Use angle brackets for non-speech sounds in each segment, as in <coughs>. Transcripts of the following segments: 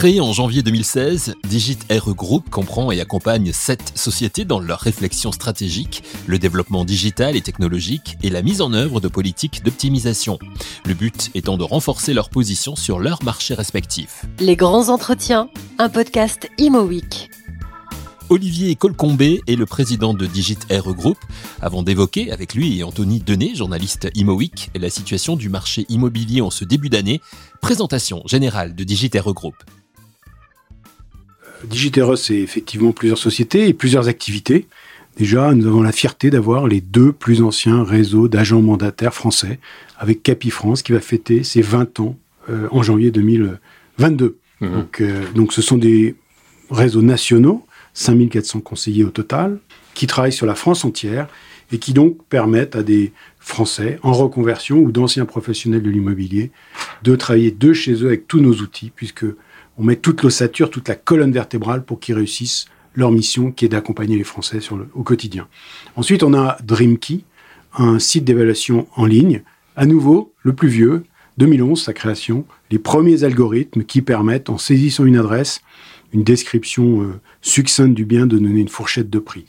Créé en janvier 2016, Digit RE Group comprend et accompagne sept sociétés dans leur réflexion stratégique, le développement digital et technologique et la mise en œuvre de politiques d'optimisation. Le but étant de renforcer leur position sur leurs marchés respectifs. Les grands entretiens, un podcast Imo Week. Olivier Colcombé est le président de Digit RE Group, avant d'évoquer avec lui et Anthony Denet, journaliste ImoWeek, la situation du marché immobilier en ce début d'année. Présentation générale de Digit RE Group. Digiteros, c'est effectivement plusieurs sociétés et plusieurs activités. Déjà, nous avons la fierté d'avoir les deux plus anciens réseaux d'agents mandataires français, avec Capifrance qui va fêter ses 20 ans euh, en janvier 2022. Mmh. Donc, euh, donc, ce sont des réseaux nationaux, 5400 conseillers au total, qui travaillent sur la France entière et qui donc permettent à des Français en reconversion ou d'anciens professionnels de l'immobilier de travailler de chez eux avec tous nos outils, puisque on met toute l'ossature, toute la colonne vertébrale pour qu'ils réussissent leur mission qui est d'accompagner les Français au quotidien. Ensuite, on a Dreamkey, un site d'évaluation en ligne, à nouveau le plus vieux, 2011 sa création, les premiers algorithmes qui permettent, en saisissant une adresse, une description euh, succincte du bien, de donner une fourchette de prix.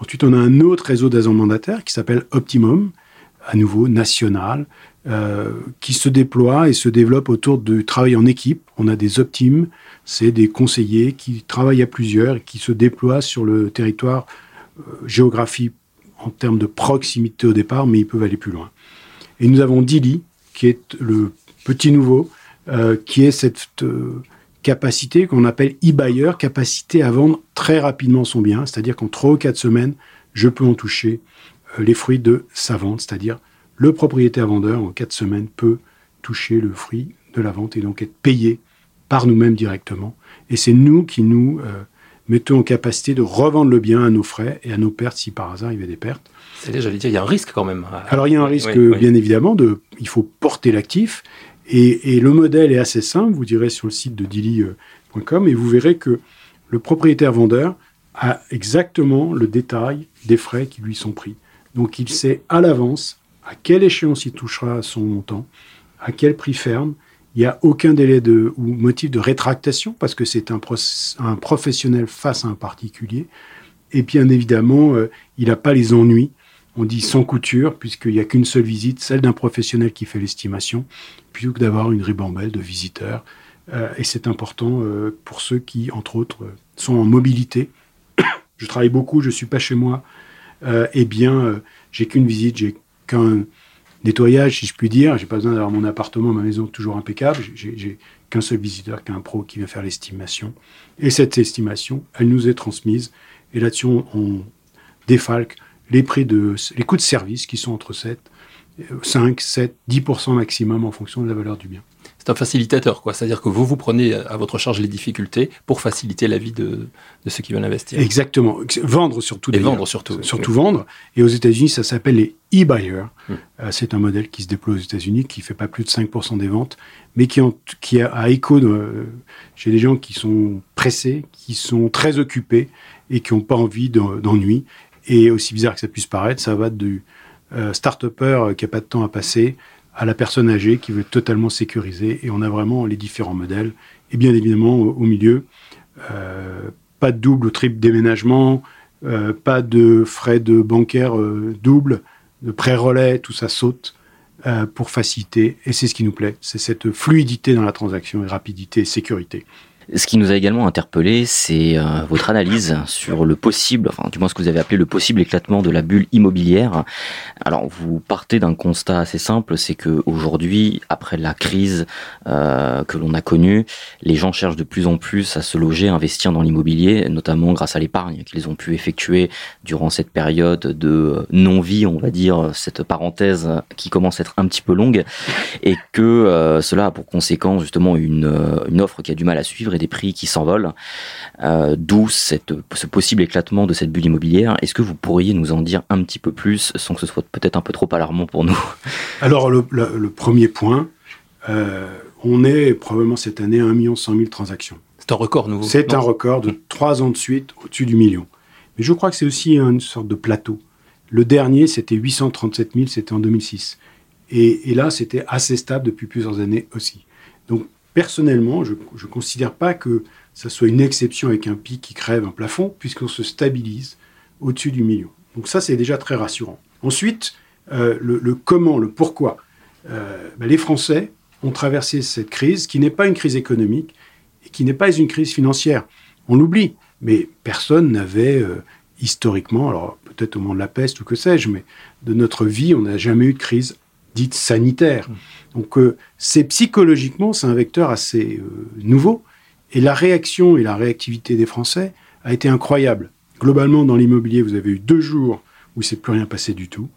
Ensuite, on a un autre réseau d'agents mandataires qui s'appelle Optimum, à nouveau national, euh, qui se déploie et se développe autour du travail en équipe. On a des optimes, c'est des conseillers qui travaillent à plusieurs et qui se déploient sur le territoire euh, géographique en termes de proximité au départ, mais ils peuvent aller plus loin. Et nous avons Dili, qui est le petit nouveau, euh, qui est cette capacité qu'on appelle e-buyer, capacité à vendre très rapidement son bien, c'est-à-dire qu'en trois ou quatre semaines, je peux en toucher les fruits de sa vente, c'est-à-dire le propriétaire vendeur, en quatre semaines, peut toucher le fruit de la vente et donc être payé par nous-mêmes directement. Et c'est nous qui nous euh, mettons en capacité de revendre le bien à nos frais et à nos pertes si par hasard il y avait des pertes. C'est j'allais dire, il y a un risque quand même. Alors il y a un risque, bien évidemment, de, il faut porter l'actif. Et, le modèle est assez simple, vous direz sur le site de Dili.com, et vous verrez que le propriétaire vendeur a exactement le détail des frais qui lui sont pris. Donc il sait à l'avance à quelle échéance il touchera son montant, à quel prix ferme. Il n'y a aucun délai de, ou motif de rétractation parce que c'est un, un, professionnel face à un particulier. Et bien évidemment, euh, il n'a pas les ennuis. On dit sans couture, puisqu'il n'y a qu'une seule visite, celle d'un professionnel qui fait l'estimation, plutôt que d'avoir une ribambelle de visiteurs. Euh, et c'est important euh, pour ceux qui, entre autres, sont en mobilité. <coughs> je travaille beaucoup, je ne suis pas chez moi. eh bien, j'ai qu'une visite, j'ai qu'un nettoyage, si je puis dire. J'ai pas besoin d'avoir mon appartement, ma maison toujours impeccable. J'ai qu'un seul visiteur, qu'un pro qui vient faire l'estimation. Et cette estimation, elle nous est transmise. Et là-dessus, on, défalque les prix de, les coûts de service qui sont entre 7, 5, 7, 10% maximum en fonction de la valeur du bien c'est un facilitateur, quoi. C'est-à-dire que vous vous prenez à votre charge les difficultés pour faciliter la vie de, ceux qui veulent investir. Exactement. Vendre surtout. Et vendre surtout. Surtout vendre. Et aux États-Unis, ça s'appelle les e-buyers. Hmm. Euh, c'est un modèle qui se déploie aux États-Unis, qui fait pas plus de 5% des ventes, mais qui, qui a, écho de, chez des gens qui sont pressés, qui sont très occupés et qui n'ont pas envie d'ennui. Et aussi bizarre que ça puisse paraître, ça va du euh, start-upper qui a pas de temps à passer à la personne âgée qui veut totalement sécuriser. Et on a vraiment les différents modèles. Et bien évidemment, au, milieu, euh, pas de double ou triple déménagement, euh, pas de frais de bancaire euh, double, de prêt relais, tout ça saute pour faciliter. Et c'est ce qui nous plaît, c'est cette fluidité dans la transaction et rapidité et sécurité. Ce qui nous a également interpellé, c'est euh, votre analyse sur le possible, enfin du moins ce que vous avez appelé le possible éclatement de la bulle immobilière. Alors vous partez d'un constat assez simple, c'est que aujourd'hui, après la crise euh, que l'on a connue, les gens cherchent de plus en plus à se loger, à investir dans l'immobilier, notamment grâce à l'épargne qu'ils ont pu effectuer durant cette période de non-vie, on va dire, cette parenthèse qui commence à être un petit peu longue, et que euh, cela a pour conséquence justement une, une offre qui a du mal à suivre des prix qui s'envolent, euh, d'où ce possible éclatement de cette bulle immobilière. Est-ce que vous pourriez nous en dire un petit peu plus, sans que ce soit peut-être un peu trop alarmant pour nous? Alors, le, premier point, euh, on est probablement cette année à 1 100 000 transactions. C'est un record nouveau. C'est un record de trois ans de suite au-dessus du million. Mais je crois que c'est aussi une sorte de plateau. Le dernier, c'était 837 000, c'était en 2006. Et, là, c'était assez stable depuis plusieurs années aussi. Donc, personnellement, je ne considère pas que ça soit une exception avec un pic qui crève un plafond, puisqu'on se stabilise au-dessus du million. Donc ça, c'est déjà très rassurant. Ensuite, euh, le, comment, le pourquoi. Euh, ben, les Français ont traversé cette crise, qui n'est pas une crise économique et qui n'est pas une crise financière. On l'oublie, mais personne n'avait euh, historiquement, alors peut-être au moment de la peste ou que sais-je, mais de notre vie, on n'a jamais eu de crise dite sanitaire. Mmh. Donc c'est psychologiquement, c'est un vecteur assez nouveau, et la réaction et la réactivité des Français a été incroyable. Globalement, dans l'immobilier, vous avez eu deux jours où il s'est plus rien passé du tout,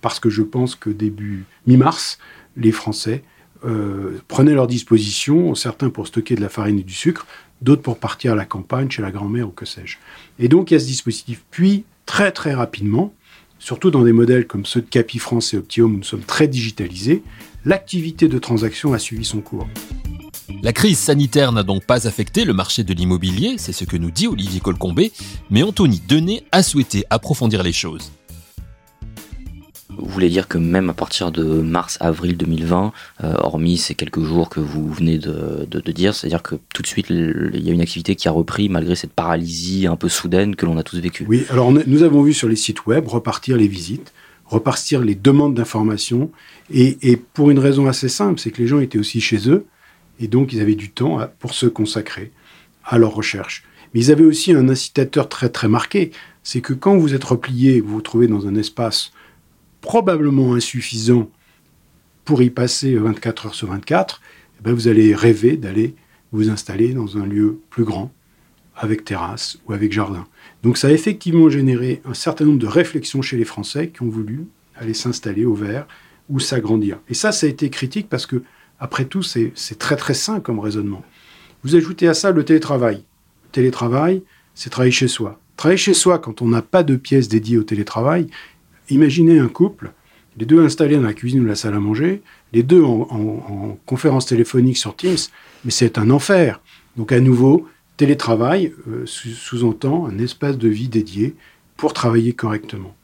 parce que je pense que début mi-mars, les Français euh, prenaient leurs dispositions, certains pour stocker de la farine et du sucre, d'autres pour partir à la campagne, chez la grand-mère ou que sais-je. Et donc il y a ce dispositif. Puis, très très rapidement, surtout dans des modèles comme ceux de Capi France et Optium, où nous sommes très digitalisés, l'activité de transaction a suivi son cours. La crise sanitaire n'a donc pas affecté le marché de l'immobilier, c'est ce que nous dit Olivier Colcombé, mais Anthony Denet a souhaité approfondir les choses. Vous voulez dire que même à partir de mars-avril 2020, euh, hormis ces quelques jours que vous venez de, dire, c'est-à-dire que tout de suite, il y a une activité qui a repris malgré cette paralysie un peu soudaine que l'on a tous vécue. Oui, alors nous avons vu sur les sites web repartir les visites, repartir les demandes d'informations, et, pour une raison assez simple, c'est que les gens étaient aussi chez eux, et donc ils avaient du temps pour se consacrer à leur recherche. Mais ils avaient aussi un incitateur très très marqué, c'est que quand vous êtes replié, vous vous trouvez dans un espace probablement insuffisant pour y passer 24 heures sur 24, eh ben vous allez rêver d'aller vous installer dans un lieu plus grand, avec terrasse ou avec jardin. Donc ça a effectivement généré un certain nombre de réflexions chez les Français qui ont voulu aller s'installer au vert ou s'agrandir. Et ça, ça a été critique parce que, après tout, c'est très très sain comme raisonnement. Vous ajoutez à ça le télétravail. Le télétravail, c'est travailler chez soi. Travailler chez soi quand on n'a pas de pièces dédiées au télétravail, Imaginez un couple, les deux installés dans la cuisine ou la salle à manger, les deux en, conférence téléphonique sur Teams, mais c'est un enfer. Donc à nouveau, télétravail euh, sous-entend un espace de vie dédié pour travailler correctement.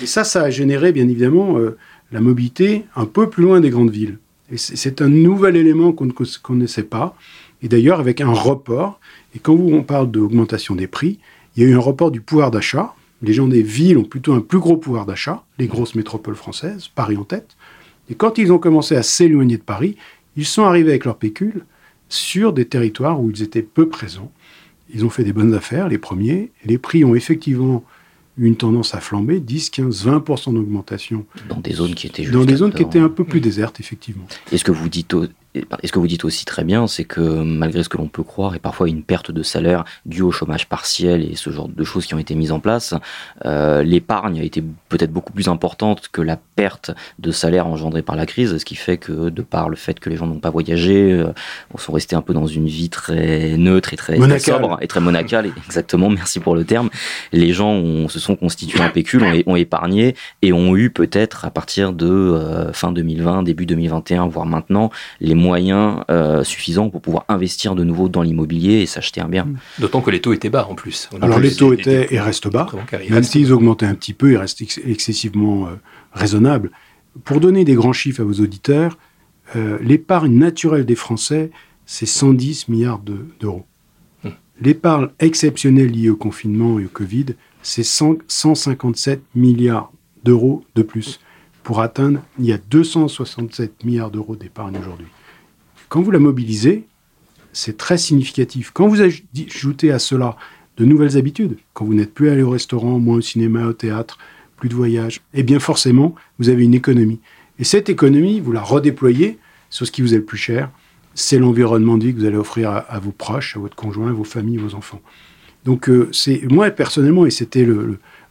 Et ça, ça a généré bien évidemment euh, la mobilité un peu plus loin des grandes villes. Et c'est un nouvel élément qu'on ne connaissait pas, et d'ailleurs avec un report. Et quand on parle d'augmentation des prix, il y a eu un report du pouvoir d'achat, les gens des villes ont plutôt un plus gros pouvoir d'achat, les grosses métropoles françaises, Paris en tête. Et quand ils ont commencé à s'éloigner de Paris, ils sont arrivés avec leur pécule sur des territoires où ils étaient peu présents. Ils ont fait des bonnes affaires, les premiers. Les prix ont effectivement eu une tendance à flamber, 10, 15, 20% d'augmentation. Dans des zones qui étaient Dans des zones qui étaient un peu plus désertes, effectivement. Est-ce que vous dites et ce que vous dites aussi très bien, c'est que malgré ce que l'on peut croire, et parfois une perte de salaire due au chômage partiel et ce genre de choses qui ont été mises en place, euh, l'épargne a été peut-être beaucoup plus importante que la perte de salaire engendrée par la crise, ce qui fait que de par le fait que les gens n'ont pas voyagé, euh, sont restés un peu dans une vie très neutre et très, sobre et très monacale. exactement, <laughs> merci pour le terme. Les gens se sont constitués un pécule, ont, ont épargné et ont eu peut-être à partir de euh, fin 2020, début 2021, voire maintenant, les moyens euh, suffisants pour pouvoir investir de nouveau dans l'immobilier et s'acheter un bien. D'autant que les taux étaient bas en plus. Alors les taux étaient et restent bas. Même s'ils augmentaient un petit peu, ils restent excessivement euh, raisonnables. Pour donner des grands chiffres à vos auditeurs, euh, l'épargne naturelle des Français, c'est 110 milliards d'euros. Hmm. L'épargne exceptionnelle liée au confinement et au Covid, c'est 157 milliards d'euros de plus. Pour atteindre, il y a 267 milliards d'euros d'épargne aujourd'hui. Quand vous la mobilisez, c'est très significatif. Quand vous ajoutez à cela de nouvelles habitudes, quand vous n'êtes plus allé au restaurant, moins au cinéma, au théâtre, plus de voyages, eh bien forcément, vous avez une économie. Et cette économie, vous la redéployez sur ce qui vous est le plus cher, c'est l'environnement de vie que vous allez offrir à, vos proches, à votre conjoint, à vos familles, vos enfants. Donc euh, c'est moi personnellement, et c'était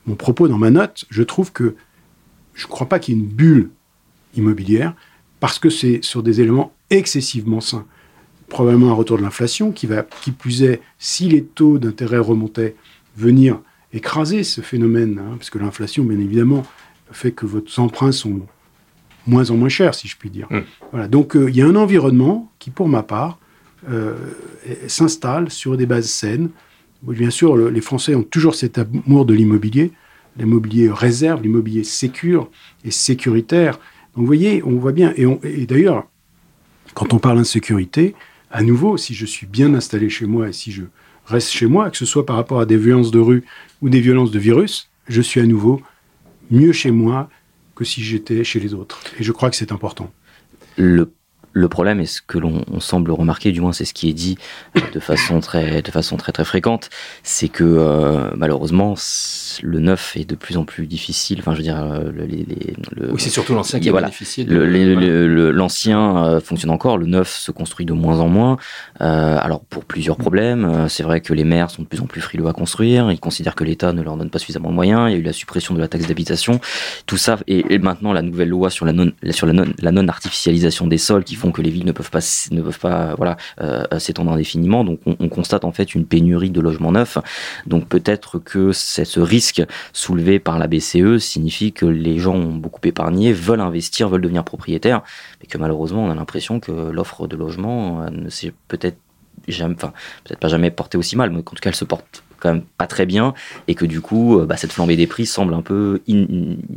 mon propos dans ma note, je trouve que je ne crois pas qu'il y ait une bulle immobilière parce que c'est sur des éléments excessivement sain. Probablement un retour de l'inflation qui va, qui plus est, si les taux d'intérêt remontaient, venir écraser ce phénomène, hein, parce que l'inflation, bien évidemment, fait que vos emprunts sont moins en moins chers, si je puis dire. Mmh. Voilà. Donc euh, il y a un environnement qui, pour ma part, euh, s'installe sur des bases saines. Bien sûr, les Français ont toujours cet amour de l'immobilier, l'immobilier réserve, l'immobilier sécure et sécuritaire. Donc vous voyez, on voit bien, et, d'ailleurs, quand on parle d'insécurité, à nouveau, si je suis bien installé chez moi et si je reste chez moi, que ce soit par rapport à des violences de rue ou des violences de virus, je suis à nouveau mieux chez moi que si j'étais chez les autres. Et je crois que c'est important. Le problème, et ce que l'on semble remarquer, du moins c'est ce qui est dit de façon très, de façon très très fréquente, c'est que euh, malheureusement le neuf est de plus en plus difficile. Enfin, je veux dire, euh, les, le, oui, c'est surtout l'ancien qui est voilà, difficile. L'ancien euh, fonctionne encore, le neuf se construit de moins en moins. Euh, alors pour plusieurs problèmes, c'est vrai que les maires sont de plus en plus frileux à construire. Ils considèrent que l'État ne leur donne pas suffisamment de moyens. Il y a eu la suppression de la taxe d'habitation, tout ça, et, maintenant la nouvelle loi sur la non, sur la non, la non artificialisation des sols qui font que les villes ne peuvent pas, ne peuvent pas voilà, euh, s'étendre indéfiniment. Donc on, constate en fait une pénurie de logements neufs. Donc peut-être que ce risque soulevé par la BCE signifie que les gens ont beaucoup épargné, veulent investir, veulent devenir propriétaires, mais que malheureusement on a l'impression que l'offre de logement euh, ne s'est peut-être jamais, enfin peut-être pas jamais portée aussi mal, mais en tout cas elle se porte quand même pas très bien et que du coup, euh, bah, cette flambée des prix semble un peu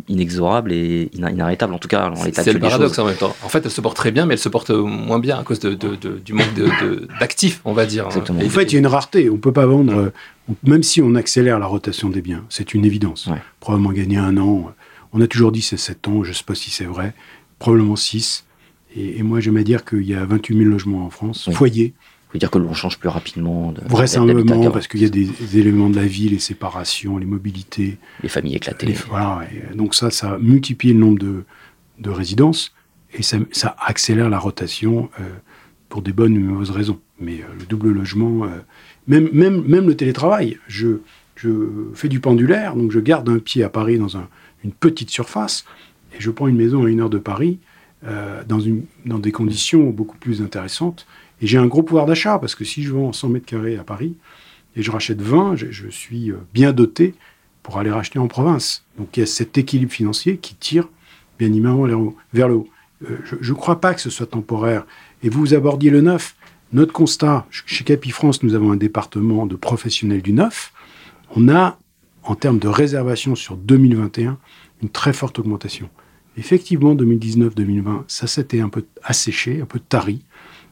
inexorable et inarrêtable, en tout cas dans l'état C'est le paradoxe en même temps. En fait, elle se porte très bien, mais elle se porte moins bien à cause de, du manque d'actifs, on va dire. Exactement. En fait, il y a une rareté. On peut pas vendre, euh, même si on accélère la rotation des biens, c'est une évidence. Probablement gagner un an. On a toujours dit c'est 7 ans, je ne sais pas si c'est vrai. Probablement 6. Et, moi, j'aime à dire qu'il y a 28 000 logements en France, foyers veut dire que l'on change plus rapidement. De, Vraisemblablement, parce qu'il y a des, éléments de la vie, les séparations, les mobilités. Les familles éclatées. voilà, donc ça, ça multiplie le nombre de, de résidences et ça, ça, accélère la rotation euh, pour des bonnes ou mauvaises raisons. Mais euh, le double logement, euh, même, même, même le télétravail, je, je fais du pendulaire, donc je garde un pied à Paris dans un, une petite surface et je prends une maison à une heure de Paris dans, une, dans des conditions beaucoup plus intéressantes et j'ai un gros pouvoir d'achat, parce que si je vends 100 mètres carrés à Paris et je rachète 20, je, suis euh, bien doté pour aller racheter en province. Donc il y a cet équilibre financier qui tire bien évidemment vers le haut. Euh, je ne crois pas que ce soit temporaire. Et vous abordiez le neuf. Notre constat, chez Capifrance, nous avons un département de professionnels du neuf. On a, en termes de réservation sur 2021, une très forte augmentation. Effectivement, 2019-2020, ça s'était un peu asséché, un peu tari,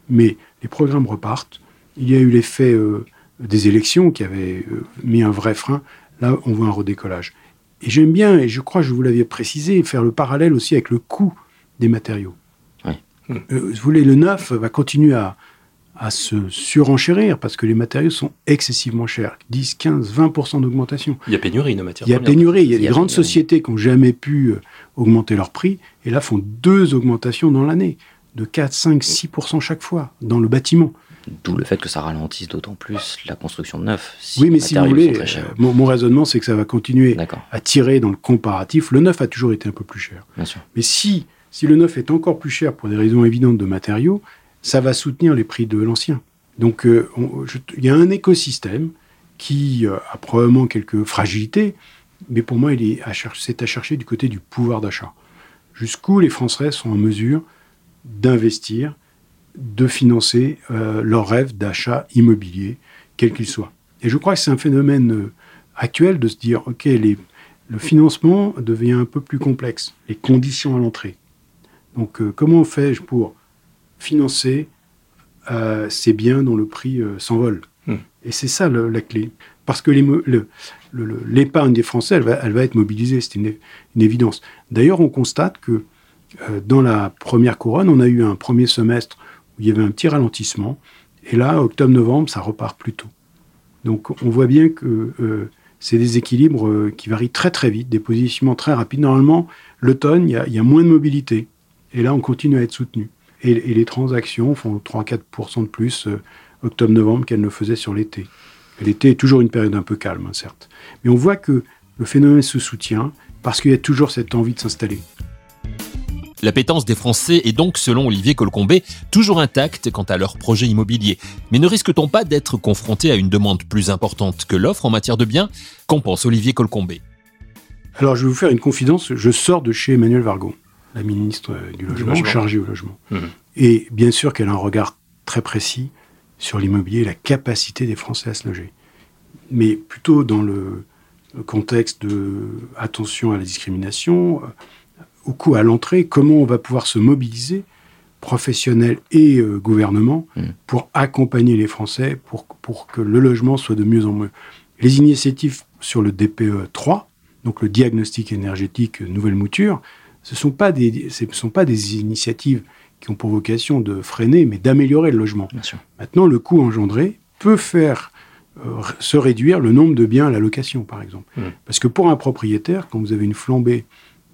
mais les programmes repartent. Il y a eu l'effet euh, des élections qui avaient euh, mis un vrai frein. Là, on voit un redécollage. Et j'aime bien, et je crois que je vous l'avais précisé, faire le parallèle aussi avec le coût des matériaux. Euh, vous voulez, le neuf va continuer à, à se surenchérir parce que les matériaux sont excessivement chers. 10, 15, 20% d'augmentation. Il y a pénurie de matières Il y a pénurie. Il y a des grandes sociétés qui n'ont jamais pu augmenter leur prix et là font deux augmentations dans l'année de 4, 5, 6% chaque fois dans le bâtiment. D'où le fait que ça ralentisse d'autant plus la construction de neuf. oui, mais si vous voulez, mon, raisonnement, c'est que ça va continuer à tirer dans le comparatif. Le neuf a toujours été un peu plus cher. Bien sûr. Mais si, si le neuf est encore plus cher pour des raisons évidentes de matériaux, ça va soutenir les prix de l'ancien. Donc, euh, il y a un écosystème qui euh, a probablement quelques fragilités, mais pour moi, c'est à chercher du côté du pouvoir d'achat. Jusqu'où les Français sont en mesure d'investir, de financer euh, leur rêve d'achat immobilier, quel qu'il soit. Et je crois que c'est un phénomène euh, actuel de se dire, OK, le financement devient un peu plus complexe, les conditions à l'entrée. Donc euh, comment fait pour financer ces biens dont le prix s'envole? Hmm. Et c'est ça la clé. Parce que l'épargne des Français, elle va, être mobilisée, c'est une, évidence. D'ailleurs, on constate que dans la première couronne, on a eu un premier semestre où il y avait un petit ralentissement. Et là, octobre-novembre, ça repart plus tôt. Donc on voit bien que euh, c'est des équilibres euh, qui varient très très vite, des positionnements très rapides. Normalement, l'automne, il y, a moins de mobilité. Et là, on continue à être soutenu. Et, les transactions font 3-4% de plus octobre-novembre qu'elles ne faisaient sur l'été. L'été est toujours une période un peu calme, hein, certes. Mais on voit que le phénomène se soutient parce qu'il y a toujours cette envie de s'installer. L'appétence des Français est donc, selon Olivier Colcombé, toujours intacte quant à leur projet immobilier. Mais ne risque-t-on pas d'être confronté à une demande plus importante que l'offre en matière de biens? Qu'en pense Olivier Colcombé Alors, je vais vous faire une confidence. Je sors de chez Emmanuel Vargon, la ministre du Logement, chargée au logement. Mmh. Et bien sûr qu'elle a un regard très précis sur l'immobilier et la capacité des Français à se loger. Mais plutôt dans le contexte de attention à la discrimination, au coup à l'entrée, comment on va pouvoir se mobiliser, professionnels et euh, gouvernement, Mm. pour accompagner les Français, pour, pour que le logement soit de mieux en mieux. Les initiatives sur le DPE 3, donc le diagnostic énergétique euh, nouvelle mouture, ce ne sont, pas des- ce sont pas des initiatives qui ont pour vocation de freiner, mais d'améliorer le logement. Bien sûr. Maintenant, le coût engendré peut faire euh, se réduire le nombre de biens à la location, par exemple. Mm. Parce que pour un propriétaire, quand vous avez une flambée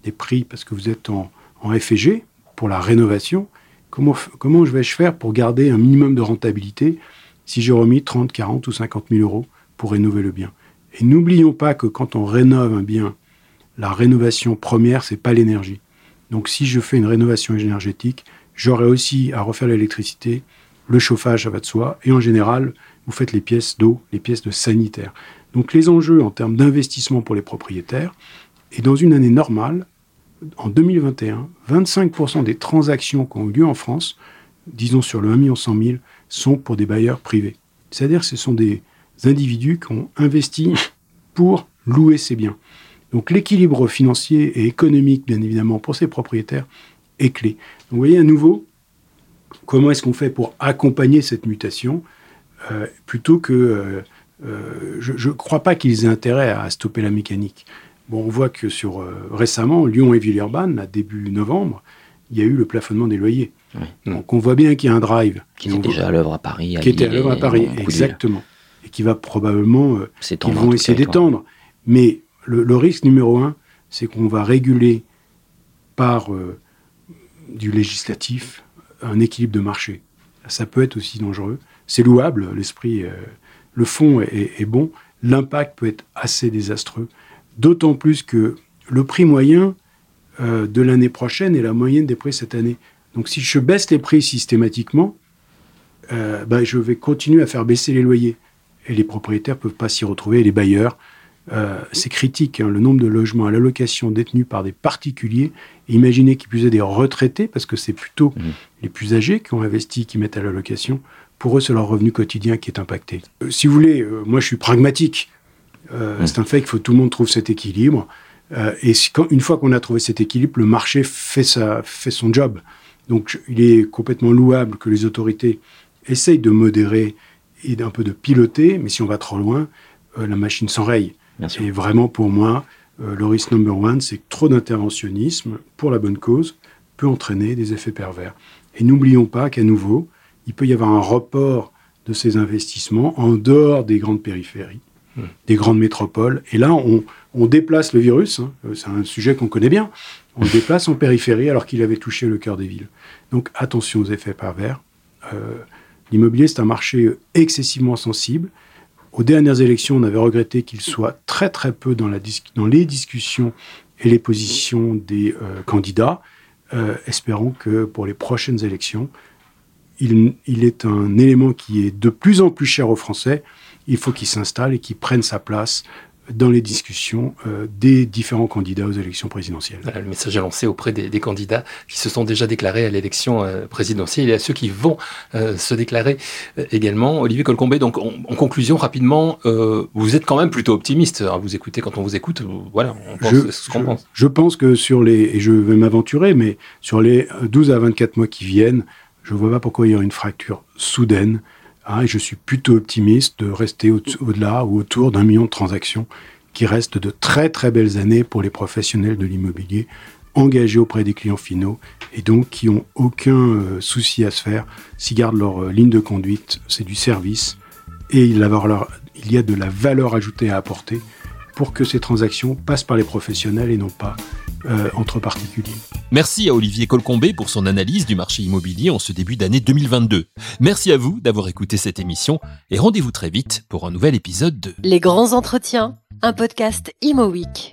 des prix parce que vous êtes en, en FG pour la rénovation, comment, comment je vais-je faire pour garder un minimum de rentabilité si j'ai remis 30, 40 ou 50 000 euros pour rénover le bien? Et n'oublions pas que quand on rénove un bien, la rénovation première, c'est pas l'énergie. Donc si je fais une rénovation énergétique, j'aurai aussi à refaire l'électricité, le chauffage, ça va de soi, et en général, vous faites les pièces d'eau, les pièces de sanitaire. Donc les enjeux en termes d'investissement pour les propriétaires, et dans une année normale, en 2021, 25% des transactions qui ont eu lieu en France, disons sur le 1 100 000, sont pour des bailleurs privés. C'est-à-dire que ce sont des individus qui ont investi pour louer ces biens. Donc l'équilibre financier et économique, bien évidemment, pour ces propriétaires est clé. Donc vous voyez à nouveau, comment est-ce qu'on fait pour accompagner cette mutation euh, plutôt que... euh, euh, je ne crois pas qu'ils aient intérêt à stopper la mécanique. Bon, on voit que sur euh, récemment, Lyon et Villeurbanne, à début novembre, il y a eu le plafonnement des loyers. Oui. Donc on voit bien qu'il y a un drive Qui était déjà à l'œuvre à Paris. qui était à l'œuvre à Paris, exactement, et qui va probablement euh, ils vont essayer d'étendre. Mais le, le risque numéro un, c'est qu'on va réguler par euh, du législatif un équilibre de marché. Ça peut être aussi dangereux. C'est louable, l'esprit, euh, le fond est, est bon. L'impact peut être assez désastreux. D'autant plus que le prix moyen euh, de l'année prochaine est la moyenne des prix cette année. Donc si je baisse les prix systématiquement, euh, ben, je vais continuer à faire baisser les loyers. Et les propriétaires ne peuvent pas s'y retrouver, et les bailleurs. Euh, c'est critique, hein, le nombre de logements à la location détenus par des particuliers. Imaginez qu'il puisse y ait des retraités, parce que c'est plutôt Mhm. les plus âgés qui ont investi, qui mettent à la location. Pour eux, c'est leur revenu quotidien qui est impacté. Euh, si vous voulez, euh, moi je suis pragmatique. Euh. C'est un fait qu'il faut que tout le monde trouve cet équilibre. Euh, et si- quand- une fois qu'on a trouvé cet équilibre, le marché fait, sa, fait son job. Donc je- il est complètement louable que les autorités essayent de modérer et d'un peu de piloter, mais si on va trop loin, euh, la machine s'enraye. Et vraiment, pour moi, le risque number one, c'est que trop d'interventionnisme pour la bonne cause peut entraîner des effets pervers. Et n'oublions pas qu'à nouveau, il peut y avoir un report de ces investissements en dehors des grandes périphéries. Des grandes métropoles. Et là, on, déplace le virus, hein, euh, c'est un sujet qu'on connaît bien, on le déplace en périphérie alors qu'il avait touché le cœur des villes. Donc attention aux effets pervers. Euh, L'immobilier, c'est un marché excessivement sensible. Aux dernières élections, on avait regretté qu'il soit très très peu dans, les discussions et les positions des euh, candidats. Espérons que pour les prochaines élections, il, il est un élément qui est de plus en plus cher aux Français. Il faut qu'il s'installe et qu'il prenne sa place dans les discussions euh, des différents candidats aux élections présidentielles. Voilà, le message est lancé auprès des, des candidats qui se sont déjà déclarés à l'élection euh, présidentielle et à ceux qui vont euh, se déclarer également. Olivier Colcombé, donc en, en conclusion, rapidement, vous êtes quand même plutôt optimiste. Alors, vous écoutez quand on vous écoute, vous- voilà, on pense je, ce qu'on pense. je pense que sur les, et je vais m'aventurer, mais sur les 12 à 24 mois qui viennent, je ne vois pas pourquoi il y aurait une fracture soudaine. hein, et je suis plutôt optimiste de rester au- au-delà ou autour d'un million de transactions qui restent de très très belles années pour les professionnels de l'immobilier engagés auprès des clients finaux et donc qui ont aucun euh, souci à se faire s'ils gardent leur euh, ligne de conduite, c'est du service et il y a de la valeur ajoutée à apporter pour que ces transactions passent par les professionnels et non pas euh, entre particuliers. Merci à Olivier Colcombé pour son analyse du marché immobilier en ce début d'année 2022. Merci à vous d'avoir écouté cette émission et rendez-vous très vite pour un nouvel épisode de Les grands entretiens, un podcast Imo Week.